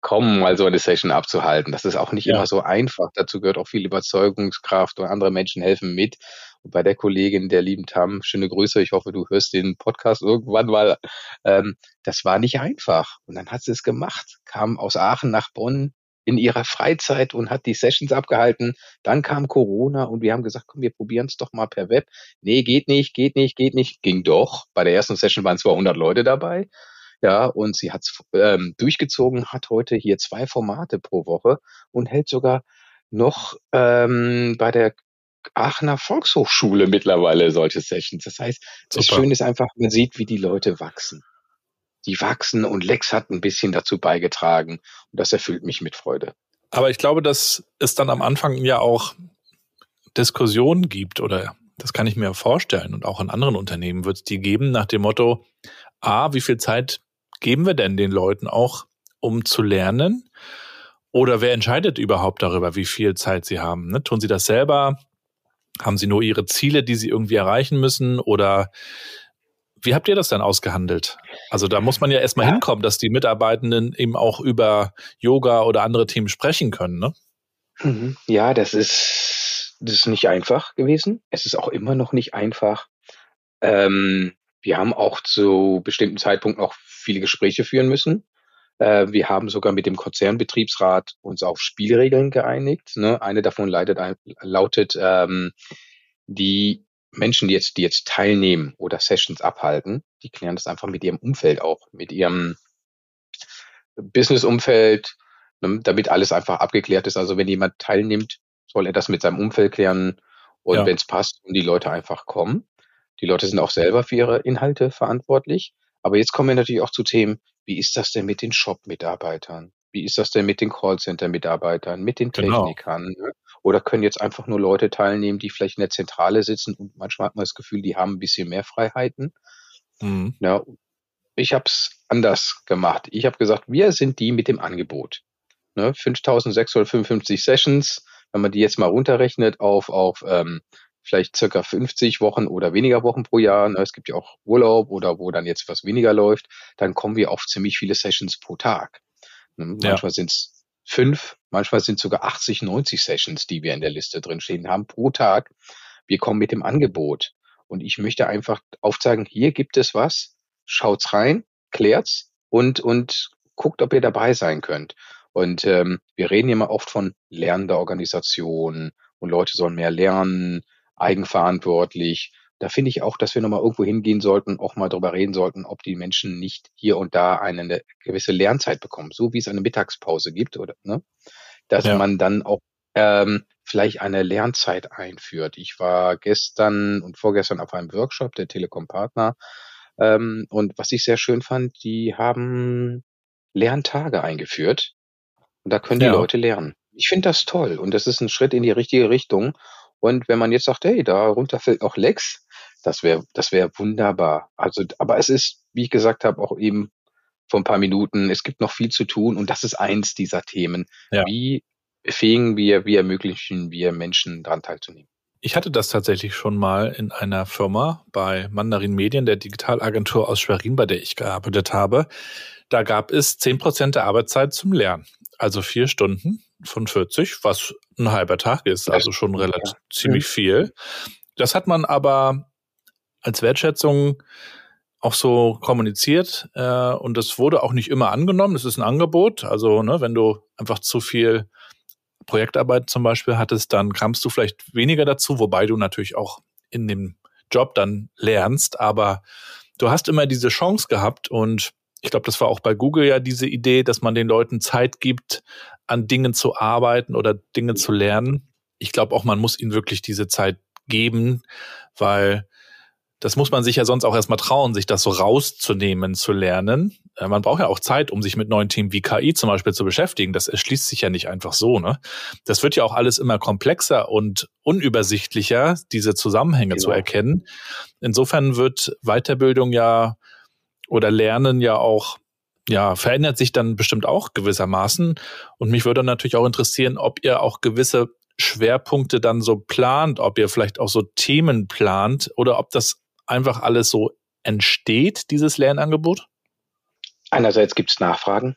kommen, mal so eine Session abzuhalten. Das ist auch nicht ja. immer so einfach. Dazu gehört auch viel Überzeugungskraft und andere Menschen helfen mit. Und bei der Kollegin, der lieben Tam, schöne Grüße. Ich hoffe, du hörst den Podcast irgendwann mal. Ähm, das war nicht einfach. Und dann hat sie es gemacht, kam aus Aachen nach Bonn in ihrer Freizeit und hat die Sessions abgehalten. Dann kam Corona und wir haben gesagt, komm, wir probieren es doch mal per Web. Nee, geht nicht, geht nicht, geht nicht. Ging doch. Bei der ersten Session waren 200 Leute dabei. Ja, und sie hat ähm, durchgezogen, hat heute hier zwei Formate pro Woche und hält sogar noch ähm, bei der Aachener Volkshochschule mittlerweile solche Sessions. Das heißt, das Schöne ist einfach, man sieht, wie die Leute wachsen. Die wachsen und Lex hat ein bisschen dazu beigetragen und das erfüllt mich mit Freude. Aber ich glaube, dass es dann am Anfang ja auch Diskussionen gibt oder das kann ich mir vorstellen und auch in anderen Unternehmen wird es die geben nach dem Motto, A, wie viel Zeit geben wir denn den Leuten auch, um zu lernen? Oder wer entscheidet überhaupt darüber, wie viel Zeit sie haben? Ne? Tun sie das selber? Haben sie nur ihre Ziele, die sie irgendwie erreichen müssen? Oder wie habt ihr das dann ausgehandelt? Also da muss man ja erstmal ja. hinkommen, dass die Mitarbeitenden eben auch über Yoga oder andere Themen sprechen können, ne? Mhm. Ja, das ist, das ist nicht einfach gewesen. Es ist auch immer noch nicht einfach. Ähm, wir haben auch zu bestimmten Zeitpunkten auch viele Gespräche führen müssen. Äh, wir haben sogar mit dem Konzernbetriebsrat uns auf Spielregeln geeinigt. Ne? Eine davon leitet, lautet, ähm, die Menschen, die jetzt, die jetzt teilnehmen oder Sessions abhalten, die klären das einfach mit ihrem Umfeld auch, mit ihrem Business-Umfeld, ne? damit alles einfach abgeklärt ist. Also wenn jemand teilnimmt, soll er das mit seinem Umfeld klären und ja. wenn es passt und die Leute einfach kommen. Die Leute sind auch selber für ihre Inhalte verantwortlich. Aber jetzt kommen wir natürlich auch zu Themen, wie ist das denn mit den Shop-Mitarbeitern? Wie ist das denn mit den Callcenter-Mitarbeitern, mit den genau. Technikern? Genau. Oder können jetzt einfach nur Leute teilnehmen, die vielleicht in der Zentrale sitzen und manchmal hat man das Gefühl, die haben ein bisschen mehr Freiheiten. Mhm. Ja, ich habe es anders gemacht. Ich habe gesagt, wir sind die mit dem Angebot. Ne, 5655 Sessions, wenn man die jetzt mal runterrechnet auf, auf ähm, vielleicht circa 50 Wochen oder weniger Wochen pro Jahr. Ne? Es gibt ja auch Urlaub oder wo dann jetzt was weniger läuft. Dann kommen wir auf ziemlich viele Sessions pro Tag. Ne? Manchmal ja. sind es fünf, manchmal sind sogar 80, 90 Sessions, die wir in der Liste drin stehen haben pro Tag. Wir kommen mit dem Angebot. Und ich möchte einfach aufzeigen, hier gibt es was, schaut's rein, klärt's und, und guckt, ob ihr dabei sein könnt. Und ähm, wir reden immer oft von lernender Organisation und Leute sollen mehr lernen eigenverantwortlich. Da finde ich auch, dass wir nochmal irgendwo hingehen sollten, auch mal darüber reden sollten, ob die Menschen nicht hier und da eine gewisse Lernzeit bekommen, so wie es eine Mittagspause gibt, oder ne? Dass Ja. man dann auch ähm, vielleicht eine Lernzeit einführt. Ich war gestern und vorgestern auf einem Workshop der Telekom Partner ähm, und was ich sehr schön fand, die haben Lerntage eingeführt und da können die Ja. Leute lernen. Ich finde das toll und das ist ein Schritt in die richtige Richtung. Und wenn man jetzt sagt, hey, darunter fällt auch Lex, das wäre das wäre wunderbar. Also, aber es ist, wie ich gesagt habe, auch eben vor ein paar Minuten, es gibt noch viel zu tun und das ist eins dieser Themen. Ja. Wie befähigen wir, wie ermöglichen wir Menschen daran teilzunehmen? Ich hatte das tatsächlich schon mal in einer Firma bei Mandarin Medien, der Digitalagentur aus Schwerin, bei der ich gearbeitet habe. Da gab es 10% der Arbeitszeit zum Lernen. Also vier Stunden von 40, was ein halber Tag ist, also schon relativ ja. ziemlich viel. Das hat man aber als Wertschätzung auch so kommuniziert äh, und das wurde auch nicht immer angenommen. Es ist ein Angebot. Also ne, wenn du einfach zu viel Projektarbeit zum Beispiel hattest, dann kamst du vielleicht weniger dazu, wobei du natürlich auch in dem Job dann lernst, aber du hast immer diese Chance gehabt und ich glaube, das war auch bei Google ja diese Idee, dass man den Leuten Zeit gibt, an Dingen zu arbeiten oder Dinge zu lernen. Ich glaube auch, man muss ihnen wirklich diese Zeit geben, weil das muss man sich ja sonst auch erstmal trauen, sich das so rauszunehmen, zu lernen. Äh, Man braucht ja auch Zeit, um sich mit neuen Themen wie KI zum Beispiel zu beschäftigen. Das erschließt sich ja nicht einfach so, ne? Das wird ja auch alles immer komplexer und unübersichtlicher, diese Zusammenhänge zu Genau. erkennen. Insofern wird Weiterbildung ja oder Lernen ja auch ja, verändert sich dann bestimmt auch gewissermaßen. Und mich würde natürlich auch interessieren, ob ihr auch gewisse Schwerpunkte dann so plant, ob ihr vielleicht auch so Themen plant oder ob das einfach alles so entsteht, dieses Lernangebot? Einerseits gibt es Nachfragen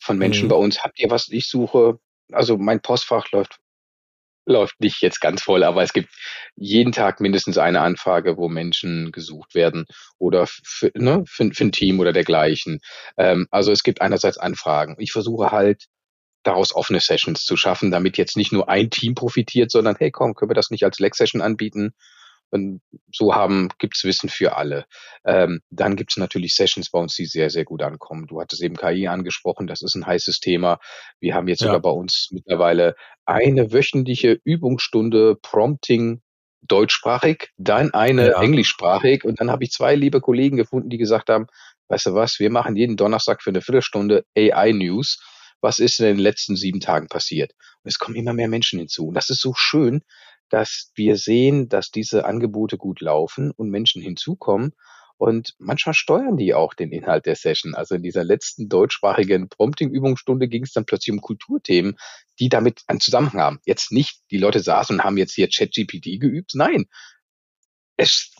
von Menschen Mhm. bei uns. Habt ihr was ich suche? Also mein Postfach läuft läuft nicht jetzt ganz voll, aber es gibt jeden Tag mindestens eine Anfrage, wo Menschen gesucht werden oder für, ne, für, für ein Team oder dergleichen. Ähm, also es gibt einerseits Anfragen. Ich versuche halt daraus offene Sessions zu schaffen, damit jetzt nicht nur ein Team profitiert, sondern hey, komm, können wir das nicht als Lex-Session anbieten? Und so haben gibt's Wissen für alle. Ähm, dann gibt's natürlich Sessions bei uns, die sehr, sehr gut ankommen. Du hattest eben KI angesprochen, das ist ein heißes Thema. Wir haben jetzt Ja. sogar bei uns mittlerweile eine wöchentliche Übungsstunde Prompting deutschsprachig, dann eine Ja. englischsprachig und dann habe ich zwei liebe Kollegen gefunden, die gesagt haben, weißt du was, wir machen jeden Donnerstag für eine Viertelstunde AI News. Was ist in den letzten sieben Tagen passiert? Und es kommen immer mehr Menschen hinzu. Und das ist so schön, dass wir sehen, dass diese Angebote gut laufen und Menschen hinzukommen. Und manchmal steuern die auch den Inhalt der Session. Also in dieser letzten deutschsprachigen Prompting-Übungsstunde ging es dann plötzlich um Kulturthemen, die damit einen Zusammenhang haben. Jetzt nicht, die Leute saßen und haben jetzt hier ChatGPT geübt. Nein, es,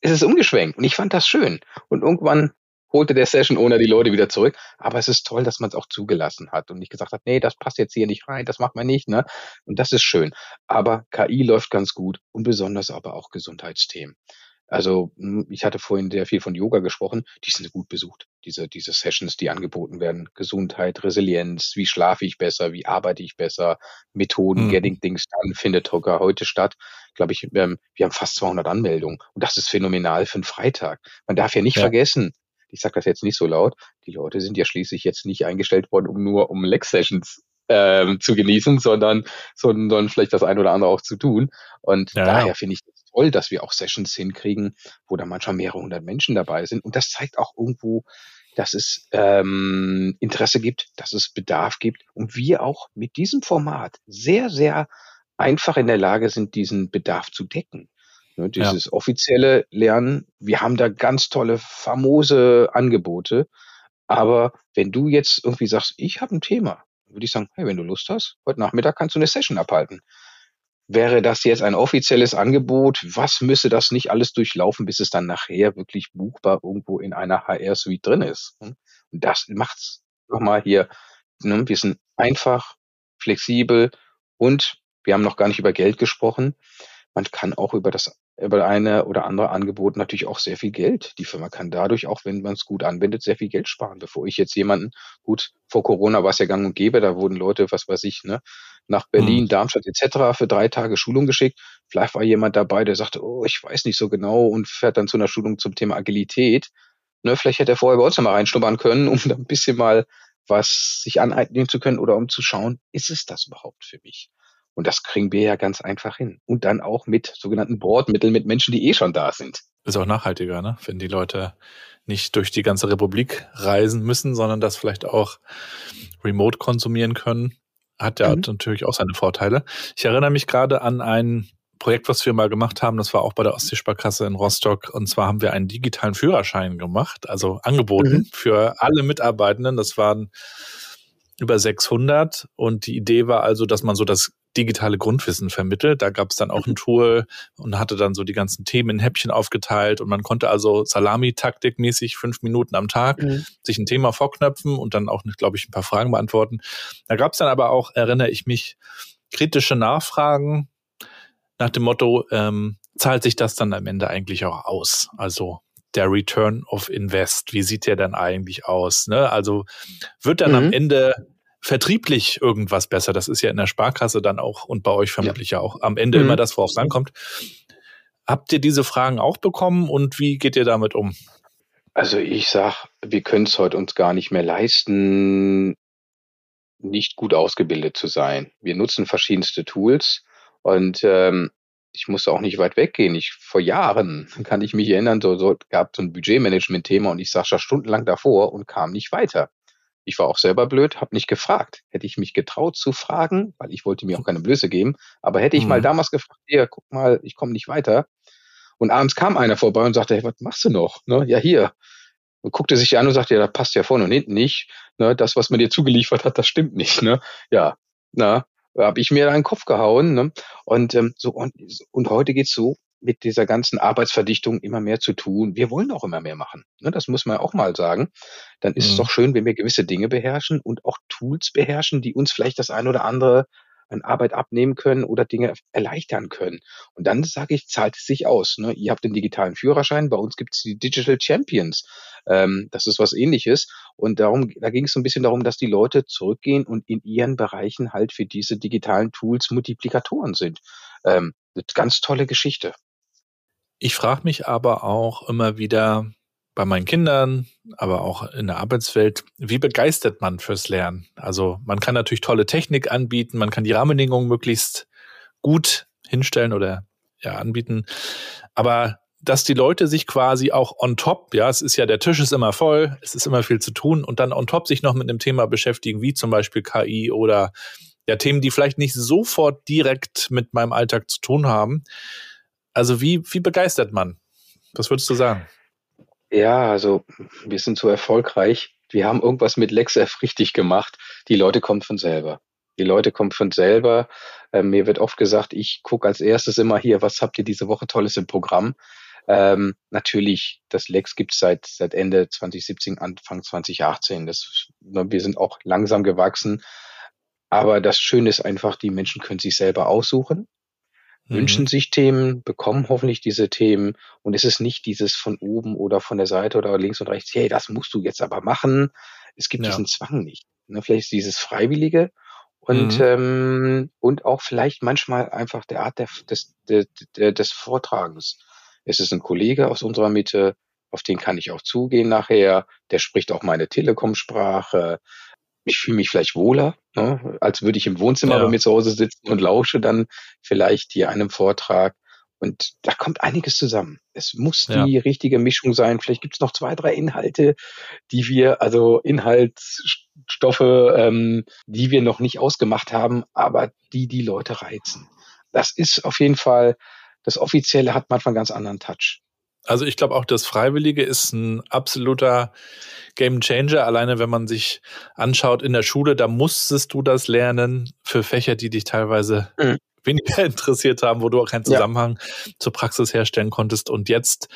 es ist umgeschwenkt. Und ich fand das schön. Und irgendwann holte der Session Owner die Leute wieder zurück. Aber es ist toll, dass man es auch zugelassen hat und nicht gesagt hat, nee, das passt jetzt hier nicht rein, das macht man nicht, ne? Und das ist schön. Aber KI läuft ganz gut und besonders aber auch Gesundheitsthemen. Also hm, ich hatte vorhin sehr viel von Yoga gesprochen, die sind gut besucht, diese, diese Sessions, die angeboten werden. Gesundheit, Resilienz, wie schlafe ich besser, wie arbeite ich besser, Methoden, Mhm. Getting Things Done findet sogar heute statt. Glaube ich, ähm, wir haben fast 200 Anmeldungen und das ist phänomenal für einen Freitag. Man darf ja nicht Ja. vergessen, ich sage das jetzt nicht so laut, die Leute sind ja schließlich jetzt nicht eingestellt worden, um nur um Lex-Sessions ähm, zu genießen, sondern, sondern vielleicht das ein oder andere auch zu tun. Und Ja, daher finde ich es toll, dass wir auch Sessions hinkriegen, wo da manchmal mehrere hundert Menschen dabei sind. Und das zeigt auch irgendwo, dass es ähm, Interesse gibt, dass es Bedarf gibt und wir auch mit diesem Format sehr, sehr einfach in der Lage sind, diesen Bedarf zu decken. Ne, Ja. dieses offizielle Lernen, wir haben da ganz tolle, famose Angebote. Aber wenn du jetzt irgendwie sagst, ich habe ein Thema, würde ich sagen, hey, wenn du Lust hast, heute Nachmittag kannst du eine Session abhalten. Wäre das jetzt ein offizielles Angebot? Was müsste das nicht alles durchlaufen, bis es dann nachher wirklich buchbar irgendwo in einer HR-Suite drin ist? Und das macht's nochmal hier. ne, Wir sind einfach, flexibel und wir haben noch gar nicht über Geld gesprochen. Man kann auch über das über eine oder andere Angebot natürlich auch sehr viel Geld. Die Firma kann dadurch auch, wenn man es gut anwendet, sehr viel Geld sparen. Bevor ich jetzt jemanden, gut, vor Corona war es ja gang und gäbe, da wurden Leute, was weiß ich, ne, nach Berlin, mhm. Darmstadt etc. für drei Tage Schulung geschickt. Vielleicht war jemand dabei, der sagte, oh, ich weiß nicht so genau und fährt dann zu einer Schulung zum Thema Agilität. Ne, vielleicht hätte er vorher bei uns noch mal reinschnuppern können, um (laughs) da ein bisschen mal was sich aneignen zu können oder um zu schauen, ist es das überhaupt für mich? Und das kriegen wir ja ganz einfach hin. Und dann auch mit sogenannten Bordmitteln, mit Menschen, die eh schon da sind. Ist auch nachhaltiger, ne? wenn die Leute nicht durch die ganze Republik reisen müssen, sondern das vielleicht auch remote konsumieren können. Hat ja mhm. natürlich auch seine Vorteile. Ich erinnere mich gerade an ein Projekt, was wir mal gemacht haben, das war auch bei der Ostseesparkasse in Rostock. Und zwar haben wir einen digitalen Führerschein gemacht, also angeboten mhm. für alle Mitarbeitenden. Das waren über 600. Und die Idee war also, dass man so das digitale Grundwissen vermittelt. Da gab es dann auch ein mhm. Tool und hatte dann so die ganzen Themen in Häppchen aufgeteilt und man konnte also Salami-Taktik-mäßig fünf Minuten am Tag mhm. sich ein Thema vorknöpfen und dann auch, glaube ich, ein paar Fragen beantworten. Da gab es dann aber auch, erinnere ich mich, kritische Nachfragen nach dem Motto, ähm, zahlt sich das dann am Ende eigentlich auch aus? Also der Return of Invest, wie sieht der dann eigentlich aus? Ne? Also wird dann mhm. am Ende vertrieblich irgendwas besser. Das ist ja in der Sparkasse dann auch und bei euch vermutlich ja, ja auch am Ende mhm. immer das, worauf es ankommt. Habt ihr diese Fragen auch bekommen und wie geht ihr damit um? Also ich sag, wir können es heute uns gar nicht mehr leisten, nicht gut ausgebildet zu sein. Wir nutzen verschiedenste Tools und ähm, ich musste auch nicht weit weggehen. Ich vor Jahren (laughs) kann ich mich erinnern, so, so gab so ein Budgetmanagement-Thema und ich saß da stundenlang davor und kam nicht weiter. Ich war auch selber blöd, habe nicht gefragt. Hätte ich mich getraut zu fragen, weil ich wollte mir auch keine Blöße geben, aber hätte ich mhm. mal damals gefragt, hier, guck mal, ich komme nicht weiter. Und abends kam einer vorbei und sagte, hey, was machst du noch? Ne? Ja, hier. Und guckte sich an und sagte, ja, da passt ja vorne und hinten nicht. Ne? Das, was man dir zugeliefert hat, das stimmt nicht. Ne? Ja, na, habe ich mir da einen Kopf gehauen. Ne? Und ähm, so und, und heute geht's so, mit dieser ganzen Arbeitsverdichtung immer mehr zu tun. Wir wollen auch immer mehr machen. Ne, das muss man auch mal sagen. Dann ist mhm. es doch schön, wenn wir gewisse Dinge beherrschen und auch Tools beherrschen, die uns vielleicht das ein oder andere an Arbeit abnehmen können oder Dinge erleichtern können. Und dann sage ich, zahlt es sich aus. Ne? Ihr habt den digitalen Führerschein, bei uns gibt es die Digital Champions. Ähm, das ist was ähnliches. Und darum, da ging es so ein bisschen darum, dass die Leute zurückgehen und in ihren Bereichen halt für diese digitalen Tools Multiplikatoren sind. Ähm, eine ganz tolle Geschichte. Ich frage mich aber auch immer wieder bei meinen Kindern, aber auch in der Arbeitswelt, wie begeistert man fürs Lernen? Also man kann natürlich tolle Technik anbieten, man kann die Rahmenbedingungen möglichst gut hinstellen oder ja anbieten, aber dass die Leute sich quasi auch on top, ja, es ist ja, der Tisch ist immer voll, es ist immer viel zu tun und dann on top sich noch mit einem Thema beschäftigen, wie zum Beispiel KI oder ja, Themen, die vielleicht nicht sofort direkt mit meinem Alltag zu tun haben. Also wie, wie begeistert man? Was würdest du sagen? Ja, also wir sind so erfolgreich. Wir haben irgendwas mit LexF richtig gemacht. Die Leute kommen von selber. Die Leute kommen von selber. Ähm, mir wird oft gesagt, ich gucke als erstes immer hier, was habt ihr diese Woche Tolles im Programm? Ähm, natürlich, das Lex gibt es seit, seit Ende 2017, Anfang 2018. Das, ne, wir sind auch langsam gewachsen. Aber das Schöne ist einfach, die Menschen können sich selber aussuchen mhm. wünschen sich Themen, bekommen hoffentlich diese Themen und es ist nicht dieses von oben oder von der Seite oder links und rechts, hey, das musst du jetzt aber machen. Es gibt ja. diesen Zwang nicht. Ne? Vielleicht ist dieses Freiwillige und, mhm. ähm, und auch vielleicht manchmal einfach der Art der, des, des, des Vortragens. Es ist ein Kollege aus unserer Mitte, auf den kann ich auch zugehen nachher. Der spricht auch meine Telekom-Sprache ich fühle mich vielleicht wohler, ne, als würde ich im Wohnzimmer ja. bei mir zu Hause sitzen und lausche dann vielleicht hier einem Vortrag. Und da kommt einiges zusammen. Es muss die ja. richtige Mischung sein. Vielleicht gibt es noch zwei, drei Inhalte, die wir, also Inhaltsstoffe, ähm, die wir noch nicht ausgemacht haben, aber die die Leute reizen. Das ist auf jeden Fall, das Offizielle hat manchmal einen ganz anderen Touch. Also ich glaube auch, das Freiwillige ist ein absoluter Game Changer. Alleine wenn man sich anschaut in der Schule, da musstest du das lernen für Fächer, die dich teilweise mhm. (laughs) weniger interessiert haben, wo du auch keinen Zusammenhang ja. zur Praxis herstellen konntest. Und jetzt,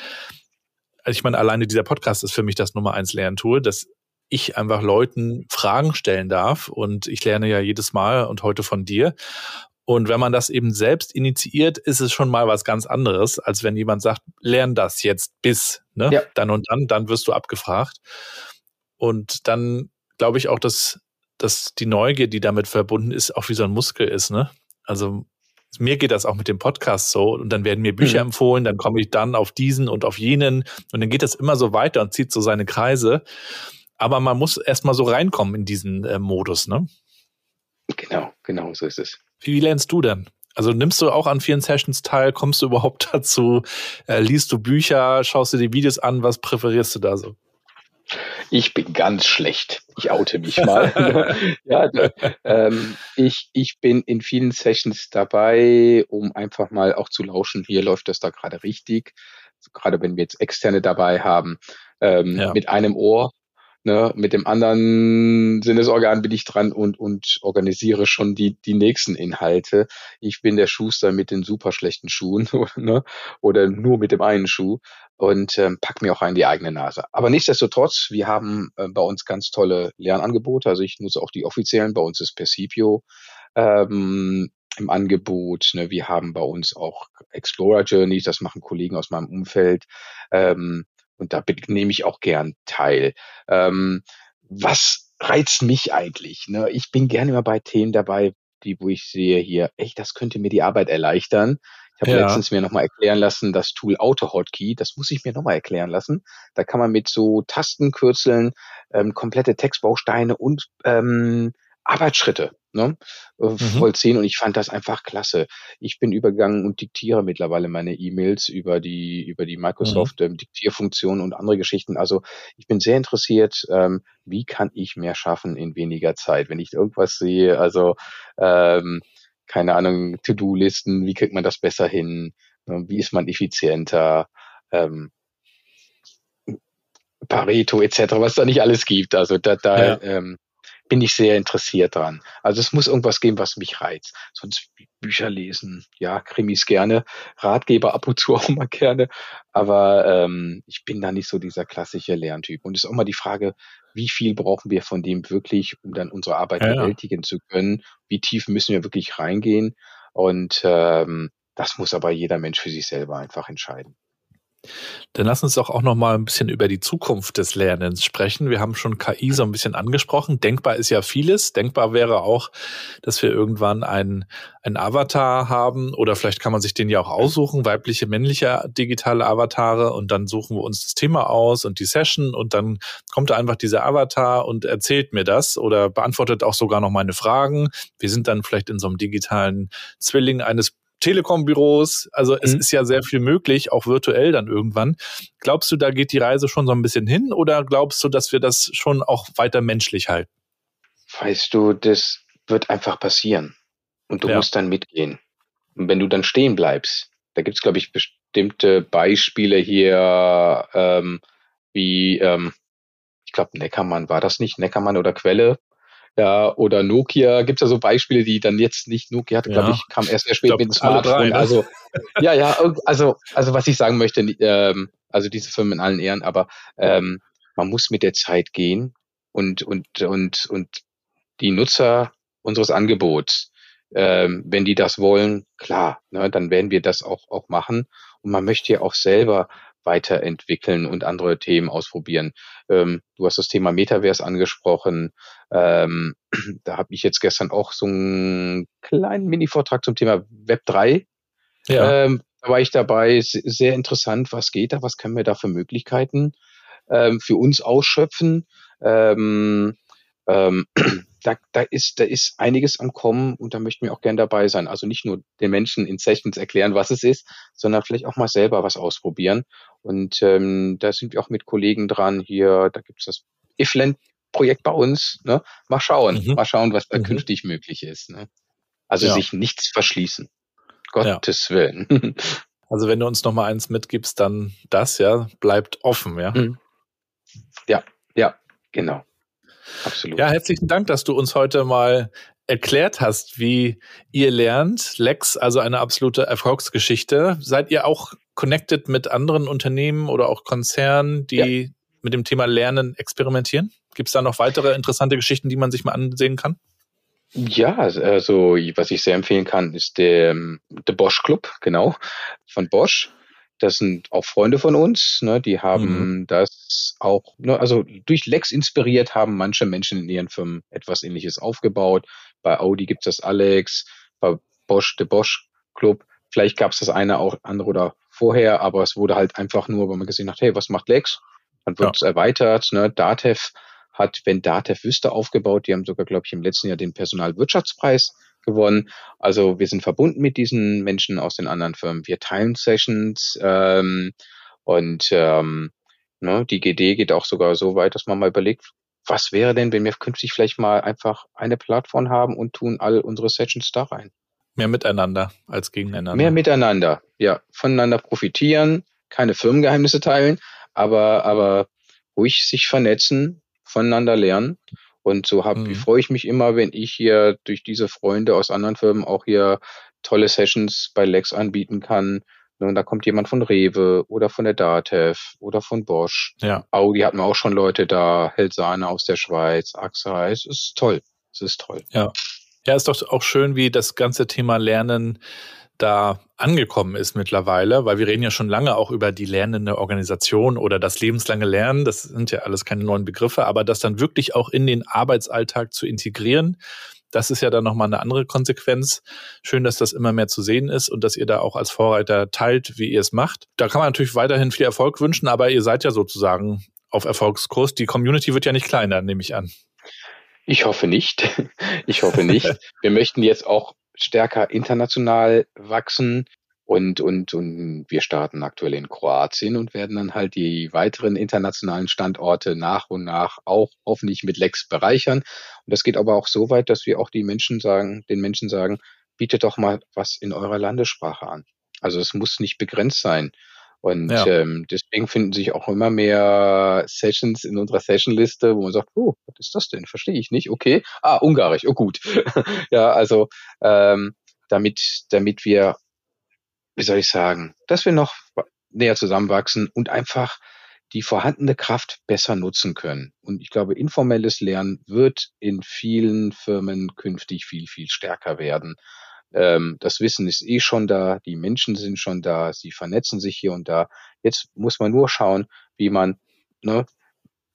ich meine, alleine dieser Podcast ist für mich das Nummer eins Lerntool, dass ich einfach Leuten Fragen stellen darf. Und ich lerne ja jedes Mal und heute von dir. Und wenn man das eben selbst initiiert, ist es schon mal was ganz anderes, als wenn jemand sagt, lern das jetzt bis, ne? Ja. Dann und dann, dann wirst du abgefragt. Und dann glaube ich auch, dass, dass die Neugier, die damit verbunden ist, auch wie so ein Muskel ist, ne? Also mir geht das auch mit dem Podcast so und dann werden mir Bücher mhm. empfohlen, dann komme ich dann auf diesen und auf jenen und dann geht das immer so weiter und zieht so seine Kreise. Aber man muss erstmal so reinkommen in diesen äh, Modus, ne? Genau, genau, so ist es. Wie, lernst du denn? Also nimmst du auch an vielen Sessions teil? Kommst du überhaupt (laughs) dazu? Äh, liest du Bücher? Schaust du die Videos an? Was präferierst du da so? Ich bin ganz schlecht. Ich oute mich mal. (laughs) (laughs) ja, ähm, ich, ich bin in vielen Sessions dabei, um einfach mal auch zu lauschen, hier läuft das da gerade richtig. Also gerade wenn wir jetzt Externe dabei haben, ähm, ja. mit einem Ohr Ne, mit dem anderen Sinnesorgan bin ich dran und, und organisiere schon die, die nächsten Inhalte. Ich bin der Schuster mit den super schlechten Schuhen (laughs) ne, oder nur mit dem einen Schuh und ähm, pack mir auch rein die eigene Nase. Aber nichtsdestotrotz, wir haben äh, bei uns ganz tolle Lernangebote. Also ich nutze auch die offiziellen. Bei uns ist Percipio ähm, im Angebot. Ne? Wir haben bei uns auch Explorer Journeys, das machen Kollegen aus meinem Umfeld. Ähm, und da nehme ich auch gern teil. Ähm, was reizt mich eigentlich? Ne? Ich bin gerne immer bei Themen dabei, die, wo ich sehe hier, echt, das könnte mir die Arbeit erleichtern. Ich habe ja. letztens mir nochmal erklären lassen, das Tool Auto-Hotkey, das muss ich mir nochmal erklären lassen. Da kann man mit so Tastenkürzeln ähm, komplette Textbausteine und ähm, Arbeitsschritte ne, äh, mhm. vollziehen und ich fand das einfach klasse. Ich bin übergegangen und diktiere mittlerweile meine E-Mails über die über die Microsoft mhm. ähm, Diktierfunktion und andere Geschichten. Also ich bin sehr interessiert, ähm, wie kann ich mehr schaffen in weniger Zeit, wenn ich irgendwas sehe. Also ähm, keine Ahnung, To-Do-Listen, wie kriegt man das besser hin? Ne, wie ist man effizienter? Ähm, Pareto etc., was da nicht alles gibt. Also da, da ja. ähm, bin ich sehr interessiert dran. Also es muss irgendwas geben, was mich reizt. Sonst Bücher lesen, ja, Krimis gerne, Ratgeber ab und zu (laughs) auch mal gerne, aber ähm, ich bin da nicht so dieser klassische Lerntyp. Und es ist auch mal die Frage, wie viel brauchen wir von dem wirklich, um dann unsere Arbeit ja, bewältigen zu können? Wie tief müssen wir wirklich reingehen? Und ähm, das muss aber jeder Mensch für sich selber einfach entscheiden. Dann lass uns doch auch noch mal ein bisschen über die Zukunft des Lernens sprechen. Wir haben schon KI so ein bisschen angesprochen. Denkbar ist ja vieles. Denkbar wäre auch, dass wir irgendwann einen, einen Avatar haben oder vielleicht kann man sich den ja auch aussuchen, weibliche, männliche digitale Avatare und dann suchen wir uns das Thema aus und die Session und dann kommt da einfach dieser Avatar und erzählt mir das oder beantwortet auch sogar noch meine Fragen. Wir sind dann vielleicht in so einem digitalen Zwilling eines Telekom-Büros. Also es mhm. ist ja sehr viel möglich, auch virtuell dann irgendwann. Glaubst du, da geht die Reise schon so ein bisschen hin oder glaubst du, dass wir das schon auch weiter menschlich halten? Weißt du, das wird einfach passieren. Und du ja. musst dann mitgehen. Und wenn du dann stehen bleibst, da gibt es, glaube ich, bestimmte Beispiele hier, ähm, wie, ähm, ich glaube, Neckermann war das nicht, Neckermann oder Quelle, ja, oder Nokia, gibt es ja so Beispiele, die dann jetzt nicht Nokia hatte, ja. glaube ich, kam erst sehr spät mit dem Smartphone. Ne? Also, ja, ja, also, also was ich sagen möchte, ähm, also diese Firmen in allen Ehren, aber ähm, man muss mit der Zeit gehen und, und, und, und die Nutzer unseres Angebots, ähm, wenn die das wollen, klar, ne, dann werden wir das auch, auch machen. Und man möchte ja auch selber weiterentwickeln und andere Themen ausprobieren. Ähm, du hast das Thema Metaverse angesprochen. Ähm, (clears throat) da habe ich jetzt gestern auch so einen kleinen Mini-Vortrag zum Thema Web 3. Ja. Ähm, da war ich dabei. Sehr interessant, was geht da, was können wir da für Möglichkeiten ähm, für uns ausschöpfen. Ähm, ähm, (clears throat) da, da, ist, da ist einiges am Kommen und da möchten wir auch gern dabei sein. Also nicht nur den Menschen in Sessions erklären, was es ist, sondern vielleicht auch mal selber was ausprobieren. Und ähm, da sind wir auch mit Kollegen dran. Hier, da gibt es das Ifland-Projekt bei uns. Ne? Mal schauen, mhm. mal schauen, was da mhm. künftig möglich ist. Ne? Also ja. sich nichts verschließen. Gottes ja. Willen. (laughs) Also wenn du uns noch mal eins mitgibst, dann das, ja, bleibt offen, ja. Mhm. Ja, ja, genau. Absolut. Ja, herzlichen Dank, dass du uns heute mal erklärt hast, wie ihr lernt. Lex, also eine absolute Erfolgsgeschichte. Seid ihr auch connected mit anderen Unternehmen oder auch Konzernen, die ja. mit dem Thema Lernen experimentieren? Gibt es da noch weitere interessante Geschichten, die man sich mal ansehen kann? Ja, also was ich sehr empfehlen kann, ist der, ähm, der Bosch Club, genau, von Bosch. Das sind auch Freunde von uns, ne, die haben mhm. das auch, ne, also durch Lex inspiriert haben manche Menschen in ihren Firmen etwas ähnliches aufgebaut. Bei Audi gibt es das Alex, bei Bosch, der Bosch Club. Vielleicht gab es das eine auch andere oder vorher, aber es wurde halt einfach nur, weil man gesehen hat, hey, was macht Lex? Dann wird es ja. erweitert. Ne? Datev hat, wenn Datev wüsste, aufgebaut. Die haben sogar, glaube ich, im letzten Jahr den Personalwirtschaftspreis gewonnen. Also wir sind verbunden mit diesen Menschen aus den anderen Firmen. Wir teilen Sessions ähm, und ähm, ne, die GD geht auch sogar so weit, dass man mal überlegt, was wäre denn, wenn wir künftig vielleicht mal einfach eine Plattform haben und tun all unsere Sessions da rein? Mehr miteinander als gegeneinander. Mehr miteinander, ja. Voneinander profitieren, keine Firmengeheimnisse teilen, aber, aber ruhig sich vernetzen, voneinander lernen. Und so hab, mhm. freue ich mich immer, wenn ich hier durch diese Freunde aus anderen Firmen auch hier tolle Sessions bei Lex anbieten kann. Und da kommt jemand von Rewe oder von der Datev oder von Bosch. Ja. Audi hatten wir auch schon Leute da, Helsane aus der Schweiz, AXA. Es ist toll. Es ist toll. Ja. Ja, ist doch auch schön, wie das ganze Thema Lernen da angekommen ist mittlerweile, weil wir reden ja schon lange auch über die lernende Organisation oder das lebenslange Lernen. Das sind ja alles keine neuen Begriffe, aber das dann wirklich auch in den Arbeitsalltag zu integrieren, das ist ja dann nochmal eine andere Konsequenz. Schön, dass das immer mehr zu sehen ist und dass ihr da auch als Vorreiter teilt, wie ihr es macht. Da kann man natürlich weiterhin viel Erfolg wünschen, aber ihr seid ja sozusagen auf Erfolgskurs. Die Community wird ja nicht kleiner, nehme ich an. Ich hoffe nicht. (laughs) Ich hoffe nicht. (laughs) Wir möchten jetzt auch stärker international wachsen und, und, und wir starten aktuell in Kroatien und werden dann halt die weiteren internationalen Standorte nach und nach auch hoffentlich mit Lex bereichern. Und das geht aber auch so weit, dass wir auch die Menschen sagen, den Menschen sagen, bietet doch mal was in eurer Landessprache an. Also es muss nicht begrenzt sein. Und ja. ähm, deswegen finden sich auch immer mehr Sessions in unserer Sessionliste, wo man sagt, oh, was ist das denn? Verstehe ich nicht. Okay. Ah, Ungarisch. Oh gut. (laughs) ja, also ähm, damit, damit wir, wie soll ich sagen, dass wir noch näher zusammenwachsen und einfach die vorhandene Kraft besser nutzen können. Und ich glaube, informelles Lernen wird in vielen Firmen künftig viel, viel stärker werden. Ähm, das Wissen ist eh schon da, die Menschen sind schon da, sie vernetzen sich hier und da. Jetzt muss man nur schauen, wie man ne,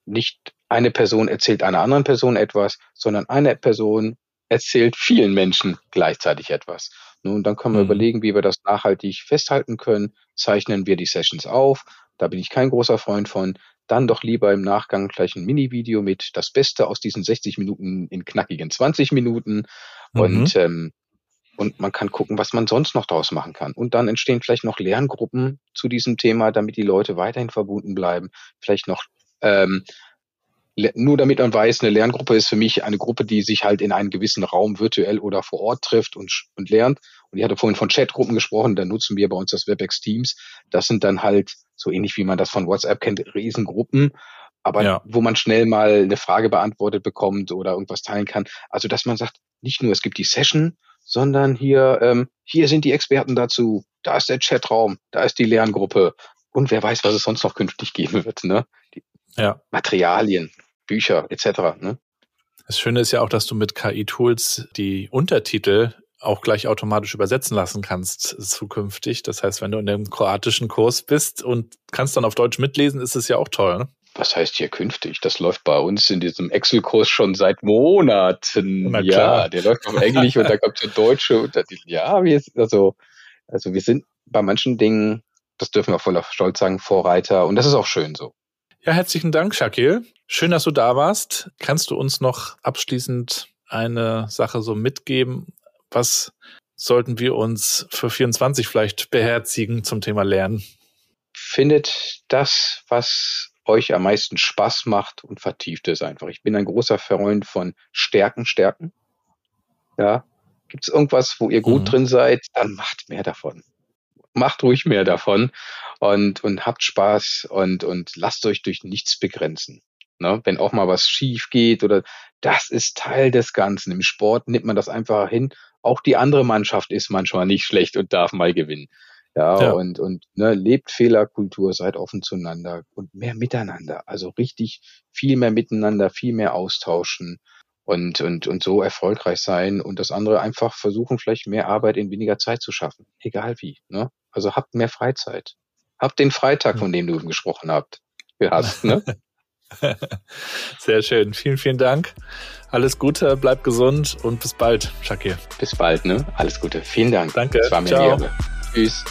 nicht eine Person erzählt einer anderen Person etwas, sondern eine Person erzählt vielen Menschen gleichzeitig etwas. Nun, dann können wir mhm. überlegen, wie wir das nachhaltig festhalten können. Zeichnen wir die Sessions auf. Da bin ich kein großer Freund von. Dann doch lieber im Nachgang gleich ein Mini-Video mit das Beste aus diesen 60 Minuten in knackigen 20 Minuten. Mhm. Und ähm, und man kann gucken, was man sonst noch daraus machen kann. Und dann entstehen vielleicht noch Lerngruppen zu diesem Thema, damit die Leute weiterhin verbunden bleiben. Vielleicht noch ähm, nur damit man weiß, eine Lerngruppe ist für mich eine Gruppe, die sich halt in einem gewissen Raum virtuell oder vor Ort trifft und, und lernt. Und ich hatte vorhin von Chatgruppen gesprochen, da nutzen wir bei uns das WebEx Teams. Das sind dann halt so ähnlich wie man das von WhatsApp kennt, Riesengruppen, aber ja. wo man schnell mal eine Frage beantwortet bekommt oder irgendwas teilen kann. Also dass man sagt, nicht nur es gibt die Session, sondern hier, ähm, hier sind die Experten dazu, da ist der Chatraum, da ist die Lerngruppe und wer weiß, was es sonst noch künftig geben wird, ne? Die ja. Materialien, Bücher etc. Ne? Das Schöne ist ja auch, dass du mit KI-Tools die Untertitel auch gleich automatisch übersetzen lassen kannst zukünftig. Das heißt, wenn du in einem kroatischen Kurs bist und kannst dann auf Deutsch mitlesen, ist es ja auch toll. Ne? Was heißt hier künftig? Das läuft bei uns in diesem Excel-Kurs schon seit Monaten. Ja, der läuft auf Englisch und da kommt der Deutsche Untertitel. Ja, wir, also, also wir sind bei manchen Dingen, das dürfen wir voller Stolz sagen, Vorreiter und das ist auch schön so. Ja, herzlichen Dank, Shakil. Schön, dass du da warst. Kannst du uns noch abschließend eine Sache so mitgeben? Was sollten wir uns für 24 vielleicht beherzigen zum Thema Lernen? Findet das, was euch am meisten Spaß macht und vertieft es einfach. Ich bin ein großer Freund von Stärken, Stärken. Ja. Gibt es irgendwas, wo ihr gut mhm. drin seid, dann macht mehr davon. Macht ruhig mehr davon und, und habt Spaß und, und lasst euch durch nichts begrenzen. Ne? Wenn auch mal was schief geht oder das ist Teil des Ganzen. Im Sport nimmt man das einfach hin. Auch die andere Mannschaft ist manchmal nicht schlecht und darf mal gewinnen. Ja, ja. und, und ne, lebt Fehlerkultur, seid offen zueinander und mehr miteinander. Also richtig viel mehr miteinander, viel mehr austauschen und, und, und so erfolgreich sein und das andere einfach versuchen, vielleicht mehr Arbeit in weniger Zeit zu schaffen. Egal wie. Ne? Also habt mehr Freizeit. Habt den Freitag, von dem du gesprochen habt, hast. Ne? (laughs) (laughs) Sehr schön. Vielen, vielen Dank. Alles Gute, bleib gesund und bis bald, Shakir. Bis bald, ne? Alles Gute. Vielen Dank. Danke. Es war mir Ehre. Tschüss.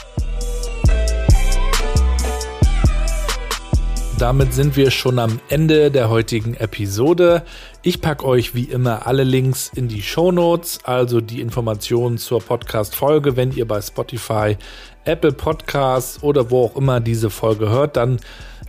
Damit sind wir schon am Ende der heutigen Episode. Ich packe euch wie immer alle Links in die Show Notes, also die Informationen zur Podcast-Folge. Wenn ihr bei Spotify, Apple Podcasts oder wo auch immer diese Folge hört, dann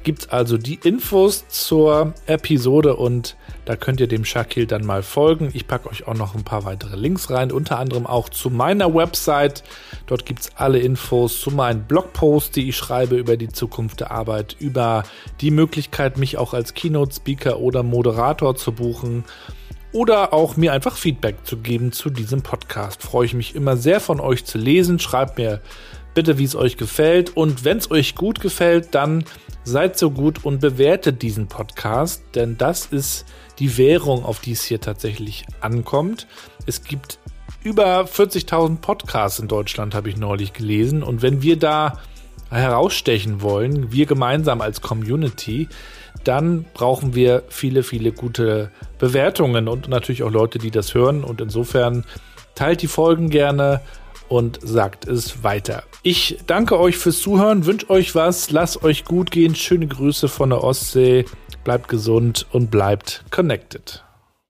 gibt's also die Infos zur Episode und da könnt ihr dem Shakil dann mal folgen. Ich packe euch auch noch ein paar weitere Links rein, unter anderem auch zu meiner Website. Dort gibt's alle Infos zu meinen Blogposts, die ich schreibe über die Zukunft der Arbeit, über die Möglichkeit, mich auch als Keynote-Speaker oder Moderator zu buchen oder auch mir einfach Feedback zu geben zu diesem Podcast. Freue ich mich immer sehr von euch zu lesen. Schreibt mir bitte, wie es euch gefällt. Und wenn es euch gut gefällt, dann seid so gut und bewertet diesen Podcast, denn das ist die Währung, auf die es hier tatsächlich ankommt. Es gibt über 40.000 Podcasts in Deutschland, habe ich neulich gelesen. Und wenn wir da herausstechen wollen, wir gemeinsam als Community, dann brauchen wir viele, viele gute Bewertungen und natürlich auch Leute, die das hören. Und insofern teilt die Folgen gerne und sagt es weiter. Ich danke euch fürs Zuhören, wünsche euch was, lasst euch gut gehen, schöne Grüße von der Ostsee, bleibt gesund und bleibt connected.